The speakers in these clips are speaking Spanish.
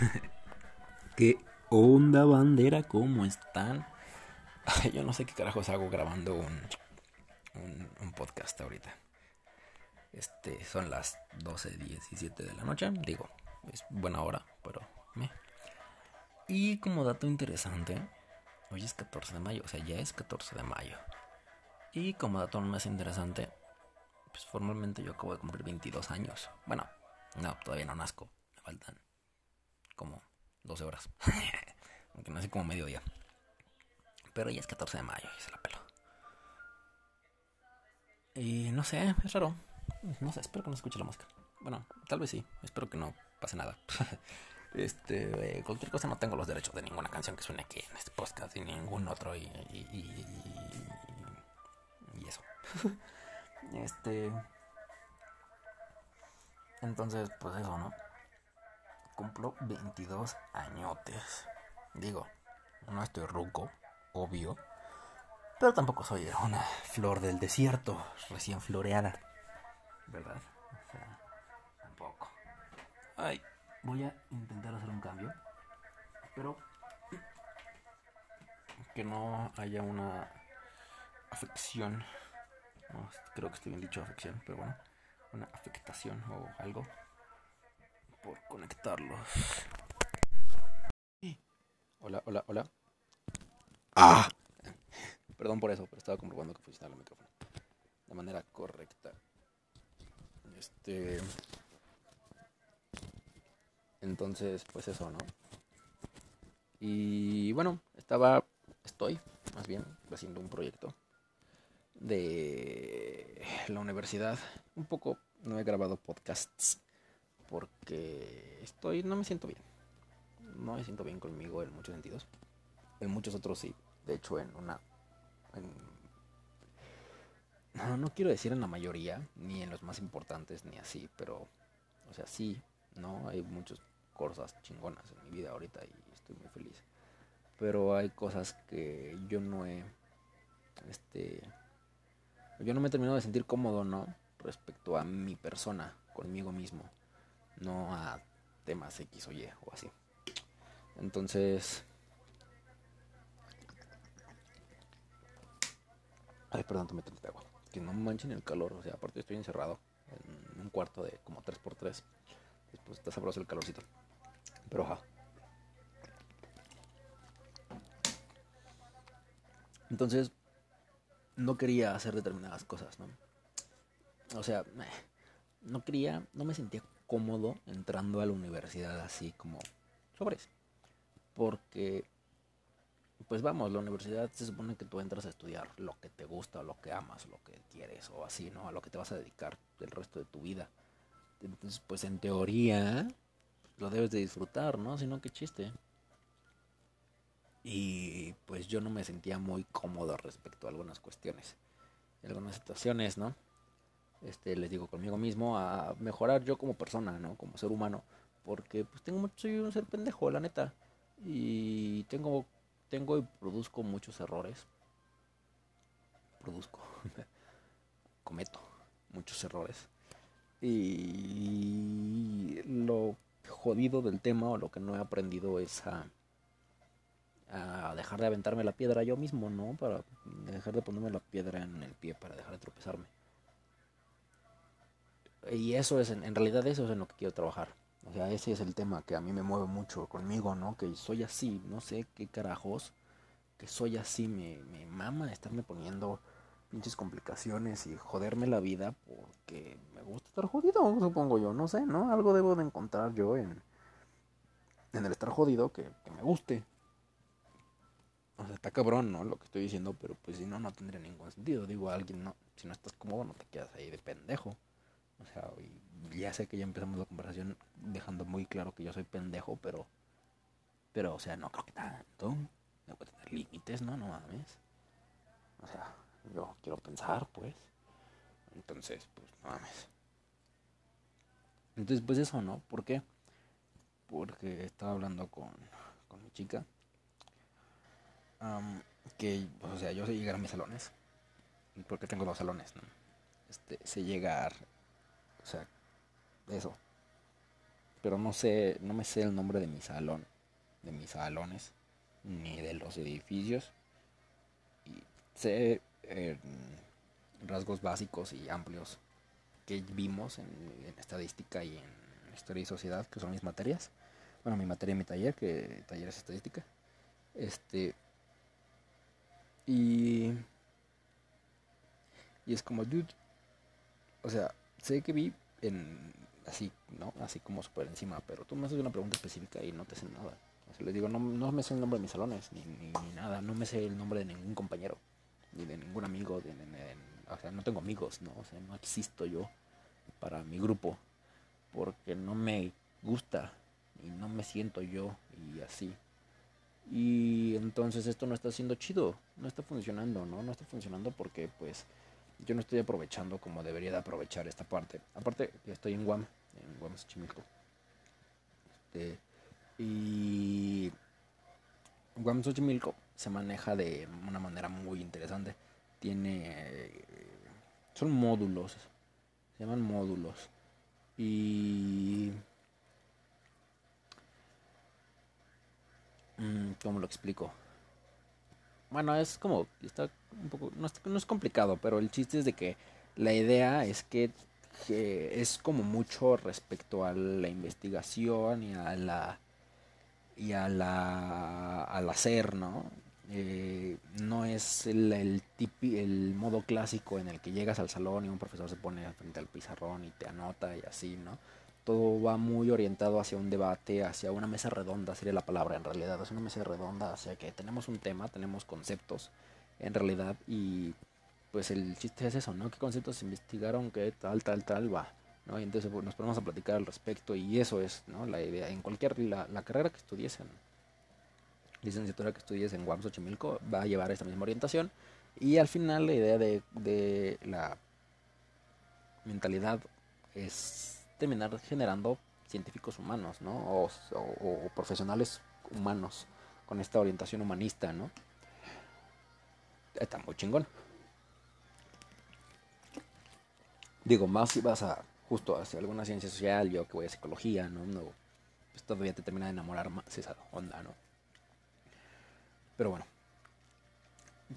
¿Qué onda bandera? ¿Cómo están? Yo no sé qué carajos hago grabando un, un, podcast ahorita. Este, son las 12.17 de la noche. Digo, es buena hora, pero me. Y como dato interesante, hoy es 14 de mayo, o sea, ya es 14 de mayo. Y como dato más interesante, pues formalmente yo acabo de cumplir 22 años. Bueno, no, todavía no nazco. Me faltan como 12 horas. Aunque nací como mediodía. Pero ya es 14 de mayo y se la pelo. Y no sé, es raro. No sé, espero que no escuche la música. Bueno, tal vez sí. Espero que no pase nada. este, eh, cualquier cosa no tengo los derechos de ninguna canción que suene aquí en este podcast y ningún otro. Y, y, y eso. este. Entonces, pues eso, ¿no? Cumplo 22 añotes. Digo, no estoy ruco, obvio. Pero tampoco soy una flor del desierto recién floreada. ¿Verdad? O sea, tampoco. Ay, voy a intentar hacer un cambio. Pero que no haya una afección. creo que estoy bien dicho afección, pero bueno una afectación o algo por conectarlos. Hola, hola, hola. Ah. Perdón por eso, pero estaba comprobando que funcionaba el micrófono de manera correcta. Este. Entonces, pues eso, ¿no? Y bueno, estaba, estoy más bien haciendo un proyecto de la universidad. Un poco no he grabado podcasts porque estoy no me siento bien. No me siento bien conmigo en muchos sentidos. En muchos otros sí. De hecho, en una no, no quiero decir en la mayoría, ni en los más importantes, ni así, pero, o sea, sí, ¿no? Hay muchas cosas chingonas en mi vida ahorita y estoy muy feliz. Pero hay cosas que yo no he, este, yo no me he terminado de sentir cómodo, ¿no? Respecto a mi persona, conmigo mismo, no a temas X o Y o así. Entonces... Ay, perdón, tomé tanta agua. Que no manchen el calor, o sea, aparte estoy encerrado en un cuarto de como 3x3. Después está sabroso el calorcito. Pero ja. Entonces, no quería hacer determinadas cosas, ¿no? O sea, no quería, no me sentía cómodo entrando a la universidad así como sobres. Porque, pues vamos, la universidad se supone que tú entras a estudiar lo que te gusta, lo que amas, lo que quieres, o así, ¿no? A lo que te vas a dedicar el resto de tu vida. Entonces, pues en teoría, lo debes de disfrutar, ¿no? Si no, qué chiste. Y pues yo no me sentía muy cómodo respecto a algunas cuestiones, algunas situaciones, ¿no? Este, les digo conmigo mismo a mejorar yo como persona, ¿no? Como ser humano, porque pues tengo mucho, soy un ser pendejo, la neta, y tengo, tengo y produzco muchos errores, produzco, cometo muchos errores, y lo jodido del tema o lo que no he aprendido es a dejar de aventarme la piedra yo mismo, ¿no? Para dejar de ponerme la piedra en el pie, para dejar de tropezarme. Y eso es, en, realidad eso es en lo que quiero trabajar. O sea, ese es el tema que a mí me mueve mucho conmigo, ¿no? Que soy así, no sé qué carajos, que soy así, me, me mama estarme poniendo pinches complicaciones y joderme la vida porque me gusta estar jodido, supongo yo, no sé, ¿no? Algo debo de encontrar yo en, en el estar jodido que, me guste. O sea, está cabrón, ¿no? Lo que estoy diciendo, pero pues si no, no tendría ningún sentido. Digo, alguien no, si no estás cómodo, no te quedas ahí de pendejo. O sea, ya sé que ya empezamos la conversación dejando muy claro que yo soy pendejo, pero, pero, o sea, no creo que tanto. Que tener límites, ¿no? No mames. O sea, yo quiero pensar, pues. Entonces, pues, no mames. Entonces, pues eso, ¿no? ¿Por qué? Porque estaba hablando con, con mi chica que, o sea, yo sé llegar a mis salones, porque tengo dos salones, ¿no? Este, sé llegar, o sea, eso. pero no sé, no me sé el nombre de mi salón, de mis salones, ni de los edificios. Y sé eh, rasgos básicos y amplios que vimos en, estadística y en historia y sociedad, que son mis materias. Bueno, mi materia y mi taller, que taller es estadística. Este. Y. Y es como, dude. O sea, sé que vi en. Así, ¿no? Así como por encima, pero tú me haces una pregunta específica y no te sé nada. O les digo, no, no me sé el nombre de mis salones, ni, ni, nada. No me sé el nombre de ningún compañero, ni de ningún amigo, de, o sea, no tengo amigos, ¿no? O sea, no existo yo para mi grupo porque no me gusta y no me siento yo y así. Y entonces esto no está siendo chido, no está funcionando, ¿no? No está funcionando porque pues yo no estoy aprovechando como debería de aprovechar esta parte. Aparte, estoy en Guam, en Guam Xochimilco. Este, y Guam Xochimilco se maneja de una manera muy interesante. Tiene son módulos. Se llaman módulos. Y... Mm, ¿Cómo lo explico? Bueno, es como... Está un poco... No es, no es complicado, pero el chiste es de que la idea es que, que es como mucho respecto a la investigación y a la y a la al hacer, ¿no? Eh, no es el, el, el modo clásico en el que llegas al salón y un profesor se pone frente al pizarrón y te anota y así, ¿no? Todo va muy orientado hacia un debate, hacia una mesa redonda, sería la palabra en realidad. Es una mesa redonda hacia que tenemos un tema, tenemos conceptos en realidad y pues el chiste es eso, ¿no? ¿Qué conceptos se investigaron? ¿Qué tal, tal, tal va? ¿no? Y entonces pues, nos ponemos a platicar al respecto y eso es, ¿no? La idea. En cualquier, la, carrera que estudiesen, licenciatura que estudies en Guam Xochimilco va a llevar esta misma orientación. Y al final la idea de, la mentalidad es terminar generando científicos humanos, ¿no? O, profesionales humanos con esta orientación humanista, ¿no? Está muy chingón. Digo, más si vas a justo hacia alguna ciencia social, yo que voy a psicología, ¿no? no pues todavía te termina de enamorar más esa onda, ¿no? Pero bueno,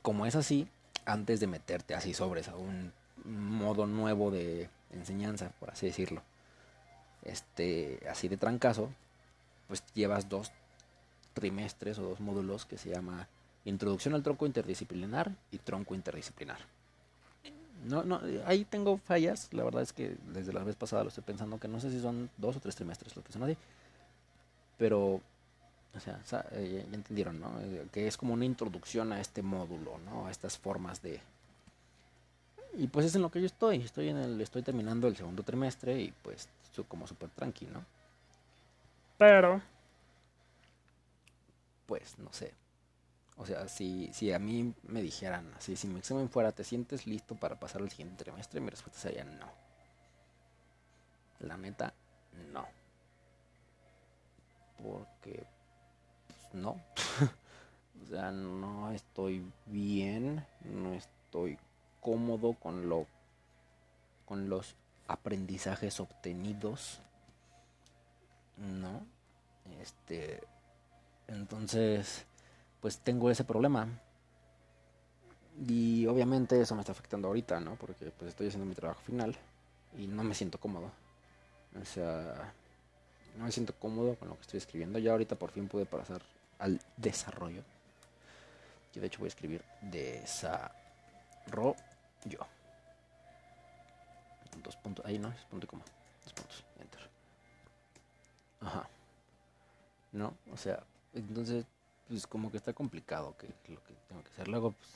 como es así, antes de meterte así sobres a un modo nuevo de enseñanza, por así decirlo, este, así de trancazo, pues llevas dos trimestres o dos módulos que se llama Introducción al tronco interdisciplinar y tronco interdisciplinar. No, no, ahí tengo fallas, la verdad es que desde la vez pasada lo estoy pensando que no sé si son dos o tres trimestres lo que son así, pero o sea, eh, ya entendieron, ¿no? Eh, que es como una introducción a este módulo, ¿no? A estas formas de... Y pues es en lo que yo estoy. Estoy en el, estoy terminando el segundo trimestre y pues estoy como súper tranquilo, Pero... Pues no sé. O sea, si, si a mí me dijeran así, si mi examen fuera, ¿te sientes listo para pasar el siguiente trimestre? Mi respuesta sería no. La neta, no. Porque no. o sea, no estoy bien, no estoy cómodo con lo con los aprendizajes obtenidos. ¿No? Este entonces, pues tengo ese problema. Y obviamente eso me está afectando ahorita, ¿no? Porque pues estoy haciendo mi trabajo final y no me siento cómodo. O sea, no me siento cómodo con lo que estoy escribiendo. Ya ahorita por fin pude pasar al desarrollo. Yo de hecho voy a escribir desarrollo. Dos puntos, ahí no, es punto y coma. Dos puntos, enter. Ajá. No, o sea, entonces, pues como que está complicado que, lo que tengo que hacer. Luego, pues,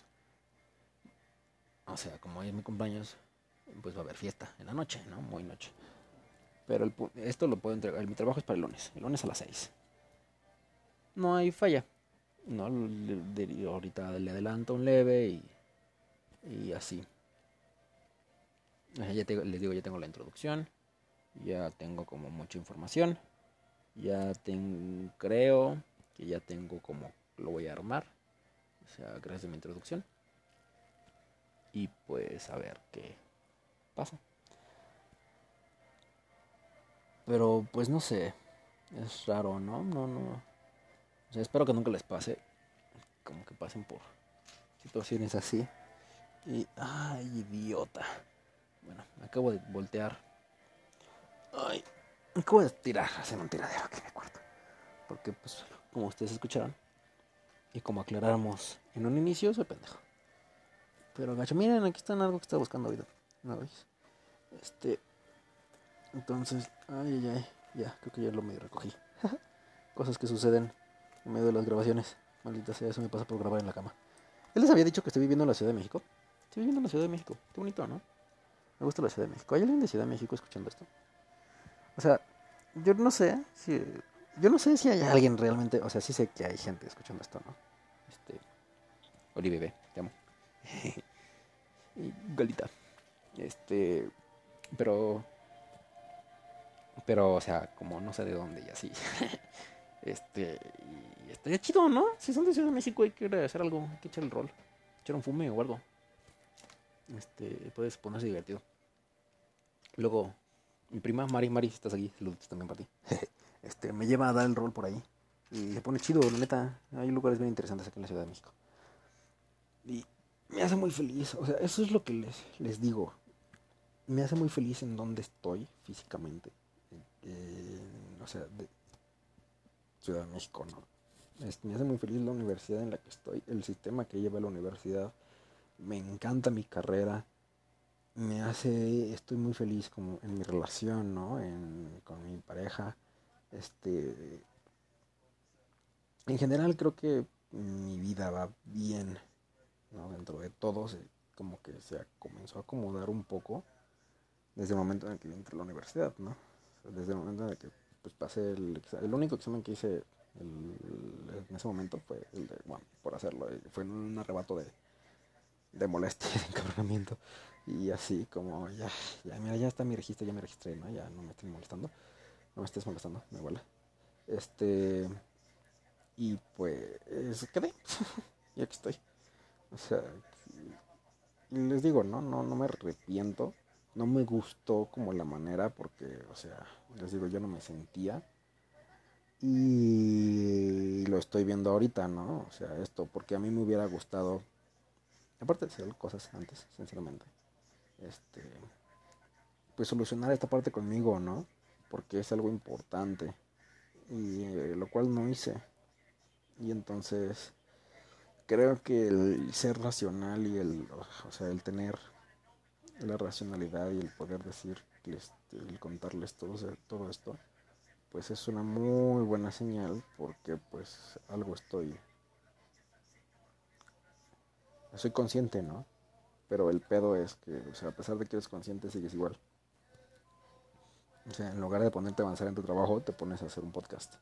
o sea, como hoy es mi cumpleaños, pues va a haber fiesta en la noche, ¿no? Muy noche. Pero el, esto lo puedo entregar, mi trabajo es para el lunes, el lunes a las 6 no hay falla. No, ahorita le adelanto un leve y, y así. Ya les digo, ya tengo la introducción, ya tengo como mucha información, ya tengo, creo que ya tengo como lo voy a armar, o sea, gracias a mi introducción. Y pues a ver qué pasa. Pero pues no sé, Es raro, ¿no? No, no. Espero que nunca les pase. Como que pasen por situaciones así. Y, ay, idiota. Bueno, acabo de voltear. Ay, acabo de tirar, hacer un tiradero aquí en mi cuarto. Porque, pues, como ustedes escucharon, y como aclaramos en un inicio, soy pendejo. Pero, gacho, miren, aquí está algo que estaba buscando ahorita. ¿No veis? Este. Entonces, ay, ay, ay. Ya, creo que ya lo medio recogí. Cosas que suceden en medio de las grabaciones. Maldita sea, eso me pasa por grabar en la cama. Él les había dicho que estoy viviendo en la Ciudad de México. Estoy viviendo en la Ciudad de México. Qué bonito, ¿no? Me gusta la Ciudad de México. ¿Hay alguien de Ciudad de México escuchando esto? O sea, yo no sé si. Yo no sé si hay alguien realmente. O sea, sí sé que hay gente escuchando esto, ¿no? Este. Oli bebé, te amo. Galita. Este. Pero. Pero, o sea, como no sé de dónde y así. este. Y estaría chido, ¿no? Si son de Ciudad de México y quiere hacer algo, hay que echar el rol. Echar un fume o algo. Este. Puedes ponerse divertido. Luego, mi prima Mari, Mari, si estás aquí, saludos también para ti. este, me lleva a dar el rol por ahí. Y se pone chido, la neta. Hay lugares bien interesantes aquí en la Ciudad de México. Y me hace muy feliz. O sea, eso es lo que les, les digo. Me hace muy feliz en donde estoy físicamente. O sea, de Ciudad de México, ¿no? me hace muy feliz la universidad en la que estoy, el sistema que lleva la universidad. Me encanta mi carrera me hace, estoy muy feliz como en mi relación, ¿no? En, con mi pareja. Este, en general creo que mi vida va bien, ¿no? Dentro de todo, como que se comenzó a acomodar un poco desde el momento en el que entré a la universidad, ¿no? Desde el momento en el que pues, pasé el El único examen que hice en ese momento fue el de, bueno, por hacerlo, fue en un arrebato de, de molestia, de encabronamiento. Y así como, ya, ya, mira, ya está mi registro, ya me registré, ¿no? Ya no me estén molestando. No me estés molestando, me huele. Este. Y pues quedé. y aquí estoy. O sea, les digo, ¿no? No, no me arrepiento. No me gustó como la manera porque, o sea, les digo, yo no me sentía. Y lo estoy viendo ahorita, ¿no? O sea, esto, porque a mí me hubiera gustado, aparte de hacer cosas antes, sinceramente, este, pues solucionar esta parte conmigo, ¿no? Porque es algo importante y eh, lo cual no hice. Y entonces creo que el ser racional y el, o sea, el tener la racionalidad y el poder decir, este, el contarles todo, todo esto, pues es una muy buena señal porque pues algo estoy, soy consciente, ¿no? Pero el pedo es que, o sea, a pesar de que eres consciente, sigues igual. O sea, en lugar de ponerte a avanzar en tu trabajo, te pones a hacer un podcast.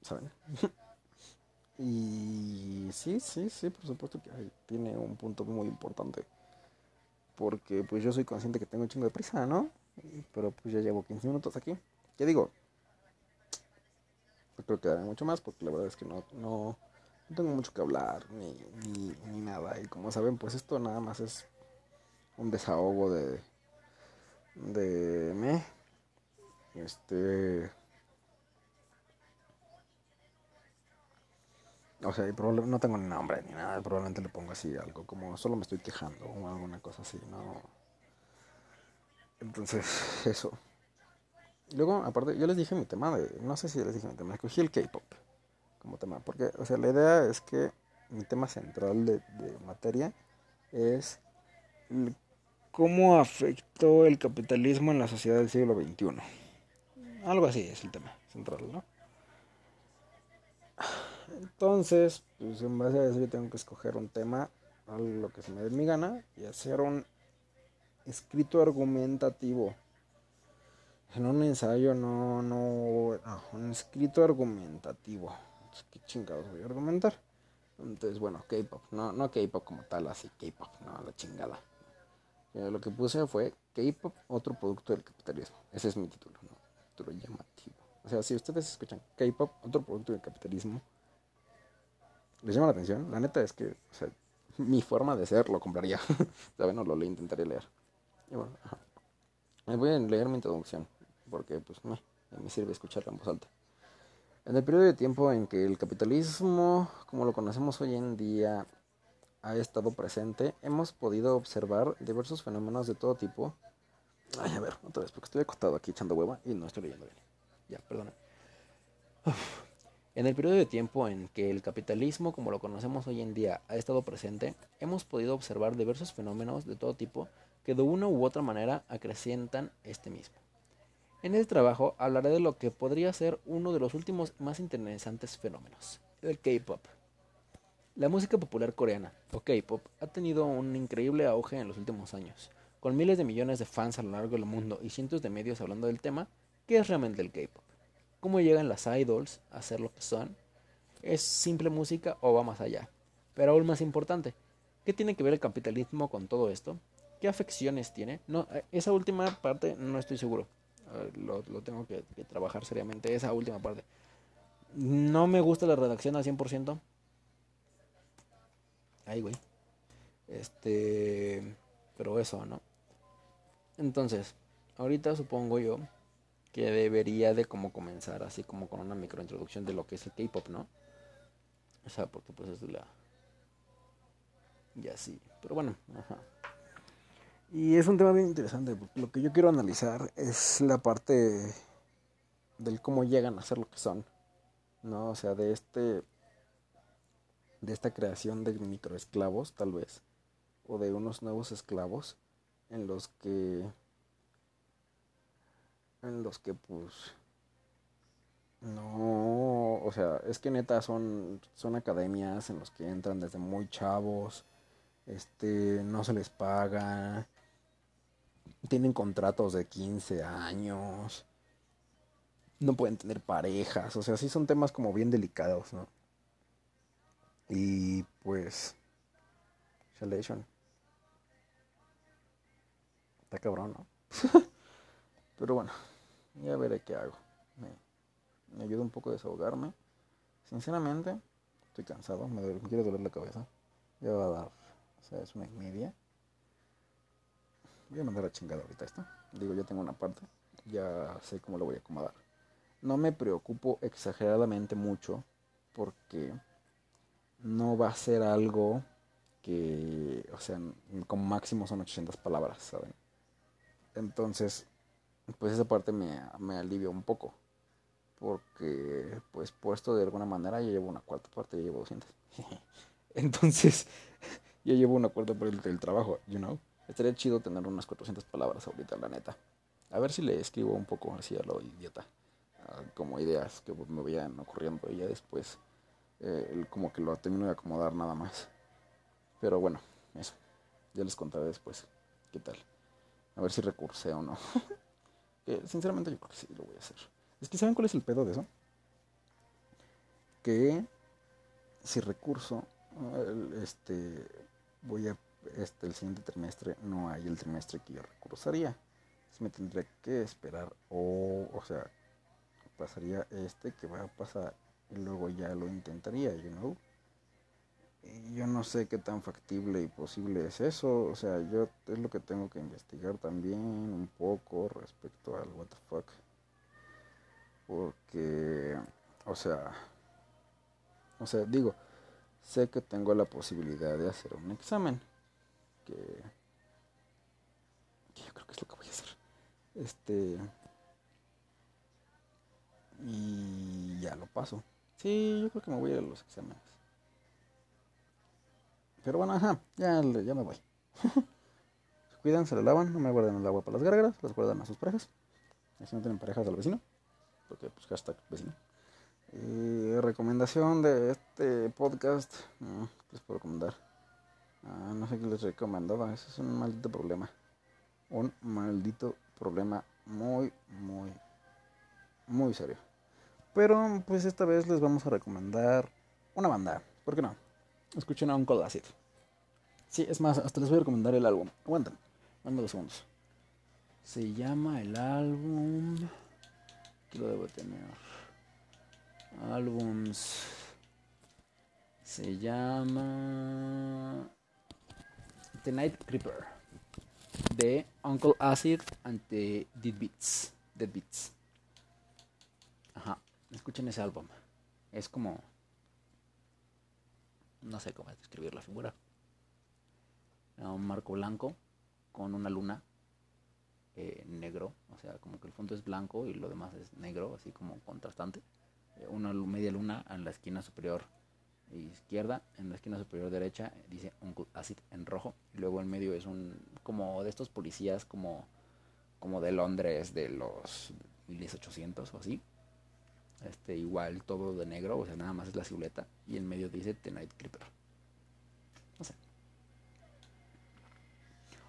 ¿Saben? y sí, sí, sí, por supuesto que tiene un punto muy importante. Porque pues yo soy consciente que tengo un chingo de prisa, ¿no? Pero pues ya llevo 15 minutos aquí. ¿Qué digo? No creo que daré mucho más porque la verdad es que no, no, no tengo mucho que hablar ni, ni, nada. Y como saben, pues esto nada más es un desahogo de, de me. Este. O sea, no tengo ni nombre ni nada, probablemente le pongo así algo como solo me estoy quejando o alguna cosa así, ¿no? Entonces, eso. Luego, aparte, yo les dije mi tema de, no sé si les dije mi tema, escogí el K-pop como tema. Porque, o sea, la idea es que mi tema central de, materia es cómo afectó el capitalismo en la sociedad del siglo XXI. Algo así es el tema central, ¿no? Entonces, pues en base a eso yo tengo que escoger un tema, a lo que se me dé mi gana, y hacer un escrito argumentativo. En un ensayo, no, no, no, un escrito argumentativo. Pues, qué chingados voy a argumentar. Entonces, bueno, K-pop, no, no K-pop como tal, así K-pop, no, la chingada. Eh, lo que puse fue K-pop, otro producto del capitalismo. Ese es mi título, ¿no? Título llamativo. O sea, si ustedes escuchan K-pop, otro producto del capitalismo, les llama la atención. La neta es que, o sea, mi forma de ser lo compraría. ¿Saben? No lo le intentaré leer. Y bueno, ajá. Voy a leer mi introducción, porque pues me, me sirve escucharla en voz alta. En el periodo de tiempo en que el capitalismo, como lo conocemos hoy en día, ha estado presente, hemos podido observar diversos fenómenos de todo tipo. Ay, a ver, otra vez, porque estoy acostado aquí echando hueva y no estoy leyendo bien. Ya, perdona. En el periodo de tiempo en que el capitalismo, como lo conocemos hoy en día, ha estado presente, hemos podido observar diversos fenómenos de todo tipo que de una u otra manera acrecientan este mismo. En este trabajo hablaré de lo que podría ser uno de los últimos más interesantes fenómenos, el K-Pop. La música popular coreana, o K-Pop, ha tenido un increíble auge en los últimos años, con miles de millones de fans a lo largo del mundo y cientos de medios hablando del tema, ¿qué es realmente el K-Pop? cómo llegan las idols a ser lo que son. ¿Es simple música o va más allá? Pero aún más importante, ¿qué tiene que ver el capitalismo con todo esto? ¿Qué afecciones tiene? No, eh, esa última parte no estoy seguro. Lo, tengo que, trabajar seriamente, esa última parte. No me gusta la redacción al 100%. Ay, güey. Este... Pero eso, ¿no? Entonces, ahorita supongo yo que debería de como comenzar así como con una microintroducción de lo que es el K-pop, ¿no? O sea, porque pues es la y así, pero bueno, ajá. Y es un tema bien interesante, lo que yo quiero analizar es la parte del cómo llegan a ser lo que son, ¿no? O sea, de este de esta creación de microesclavos, tal vez, o de unos nuevos esclavos en los que en los que pues no, o sea, es que neta son son academias en los que entran desde muy chavos, este no se les paga, tienen contratos de 15 años, no pueden tener parejas, o sea, sí son temas como bien delicados, ¿no? Y pues Shalation. Está cabrón, ¿no? Pero bueno, ya veré qué hago. Me, ayuda un poco a desahogarme. Sinceramente, estoy cansado, me, quiere doler la cabeza. Ya va a dar, o sea, es una y media. Voy a mandar a chingada ahorita esto. Digo, ya tengo una parte, ya sé cómo lo voy a acomodar. No me preocupo exageradamente mucho porque no va a ser algo que, o sea, como máximo son 800 palabras, ¿saben? Entonces, pues esa parte me, me alivia un poco. Porque, pues puesto de alguna manera, yo llevo una cuarta parte, yo llevo 200. Entonces, yo llevo una cuarta parte del trabajo, you know. Estaría chido tener unas 400 palabras ahorita, la neta. A ver si le escribo un poco así a lo idiota. como ideas que me vayan ocurriendo y ya después eh, como que lo termino de acomodar nada más. Pero bueno, eso. Ya les contaré después qué tal. A ver si recursé o no. sinceramente yo creo que sí lo voy a hacer. Es que ¿saben cuál es el pedo de eso? Que si recurso, este, voy a, este, el siguiente trimestre no hay el trimestre que yo recursaría. Me tendría que esperar o, o sea, pasaría este que va a pasar y luego ya lo intentaría, you know yo no sé qué tan factible y posible es eso. O sea, yo es lo que tengo que investigar también un poco respecto al what the fuck. Porque, o sea, o sea, digo, sé que tengo la posibilidad de hacer un examen. Que, yo creo que es lo que voy a hacer. Este. Y ya lo paso. Sí, yo creo que me voy a ir a los exámenes. Pero bueno, ajá, ya, ya me voy. cuidan, se la lavan, no me guarden el agua para las gárgaras, las guardan a sus parejas. Así no tienen parejas al vecino. Porque pues hashtag vecino. Y recomendación de este podcast. No, les puedo recomendar. Ah, no sé qué les recomendaba. Eso es un maldito problema. Un maldito problema muy, muy, muy serio. Pero pues esta vez les vamos a recomendar una banda. ¿Por qué no? Escuchen a Uncle Acid. Sí, es más, hasta les voy a recomendar el álbum. Aguanten, dame dos segundos. Se llama el álbum. Aquí lo debo tener. Álbums. Se llama. The Night Creeper. De Uncle Acid ante Dead Beats. Dead Beats. Ajá. escuchen ese álbum. Es como... No sé cómo describir la figura. Un marco blanco con una luna eh, negro, o sea, como que el fondo es blanco y lo demás es negro, así como contrastante. Eh, una media luna en la esquina superior izquierda, en la esquina superior derecha dice un Acid en rojo, y luego en medio es un como de estos policías como como de Londres de los 1800 o así. Este igual todo de negro, o sea, nada más es la silueta y en medio dice The Night Creeper. No sé.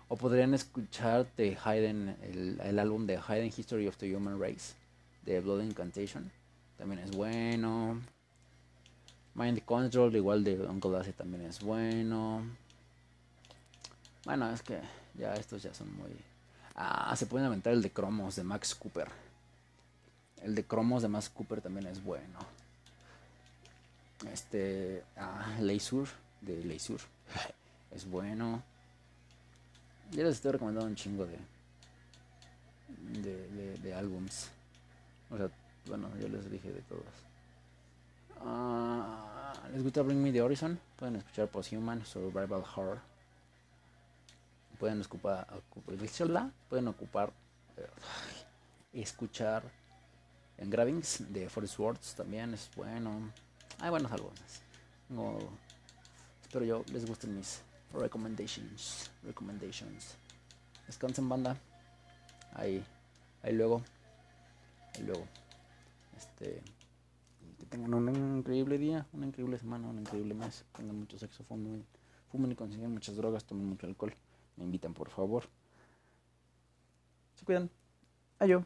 O podrían escuchar The Hidden, el, álbum de Hidden History of the Human Race de Blood Incantation. También es bueno. Mind Control, igual de Uncle Daisy también es bueno. Bueno, es que ya estos ya son muy. Ah, se pueden aventar el de Cromos de Max Cooper. El de Cromos de Max Cooper también es bueno. Este. Ah, Leisure de Leisure es bueno. Yo les estoy recomendando un chingo de, de, de, álbums. O sea, bueno, yo les dije de todos. Ah, ¿Les gusta Bring Me the Horizon? Pueden escuchar Posthuman, Survival Horror. Pueden ocupar, pueden ocupar, eh, escuchar en Gravings de Forest Words también es bueno. Hay buenos álbumes. No, espero yo les gusten mis recommendations. Recommendations. Descansen banda. Ahí. Ahí luego. Ahí luego. Este. Tengan un increíble día, una increíble semana, un increíble mes. Tengan mucho sexo, fumen, fumen y consiguen muchas drogas, tomen mucho alcohol. Me invitan por favor. Se cuidan. Adiós.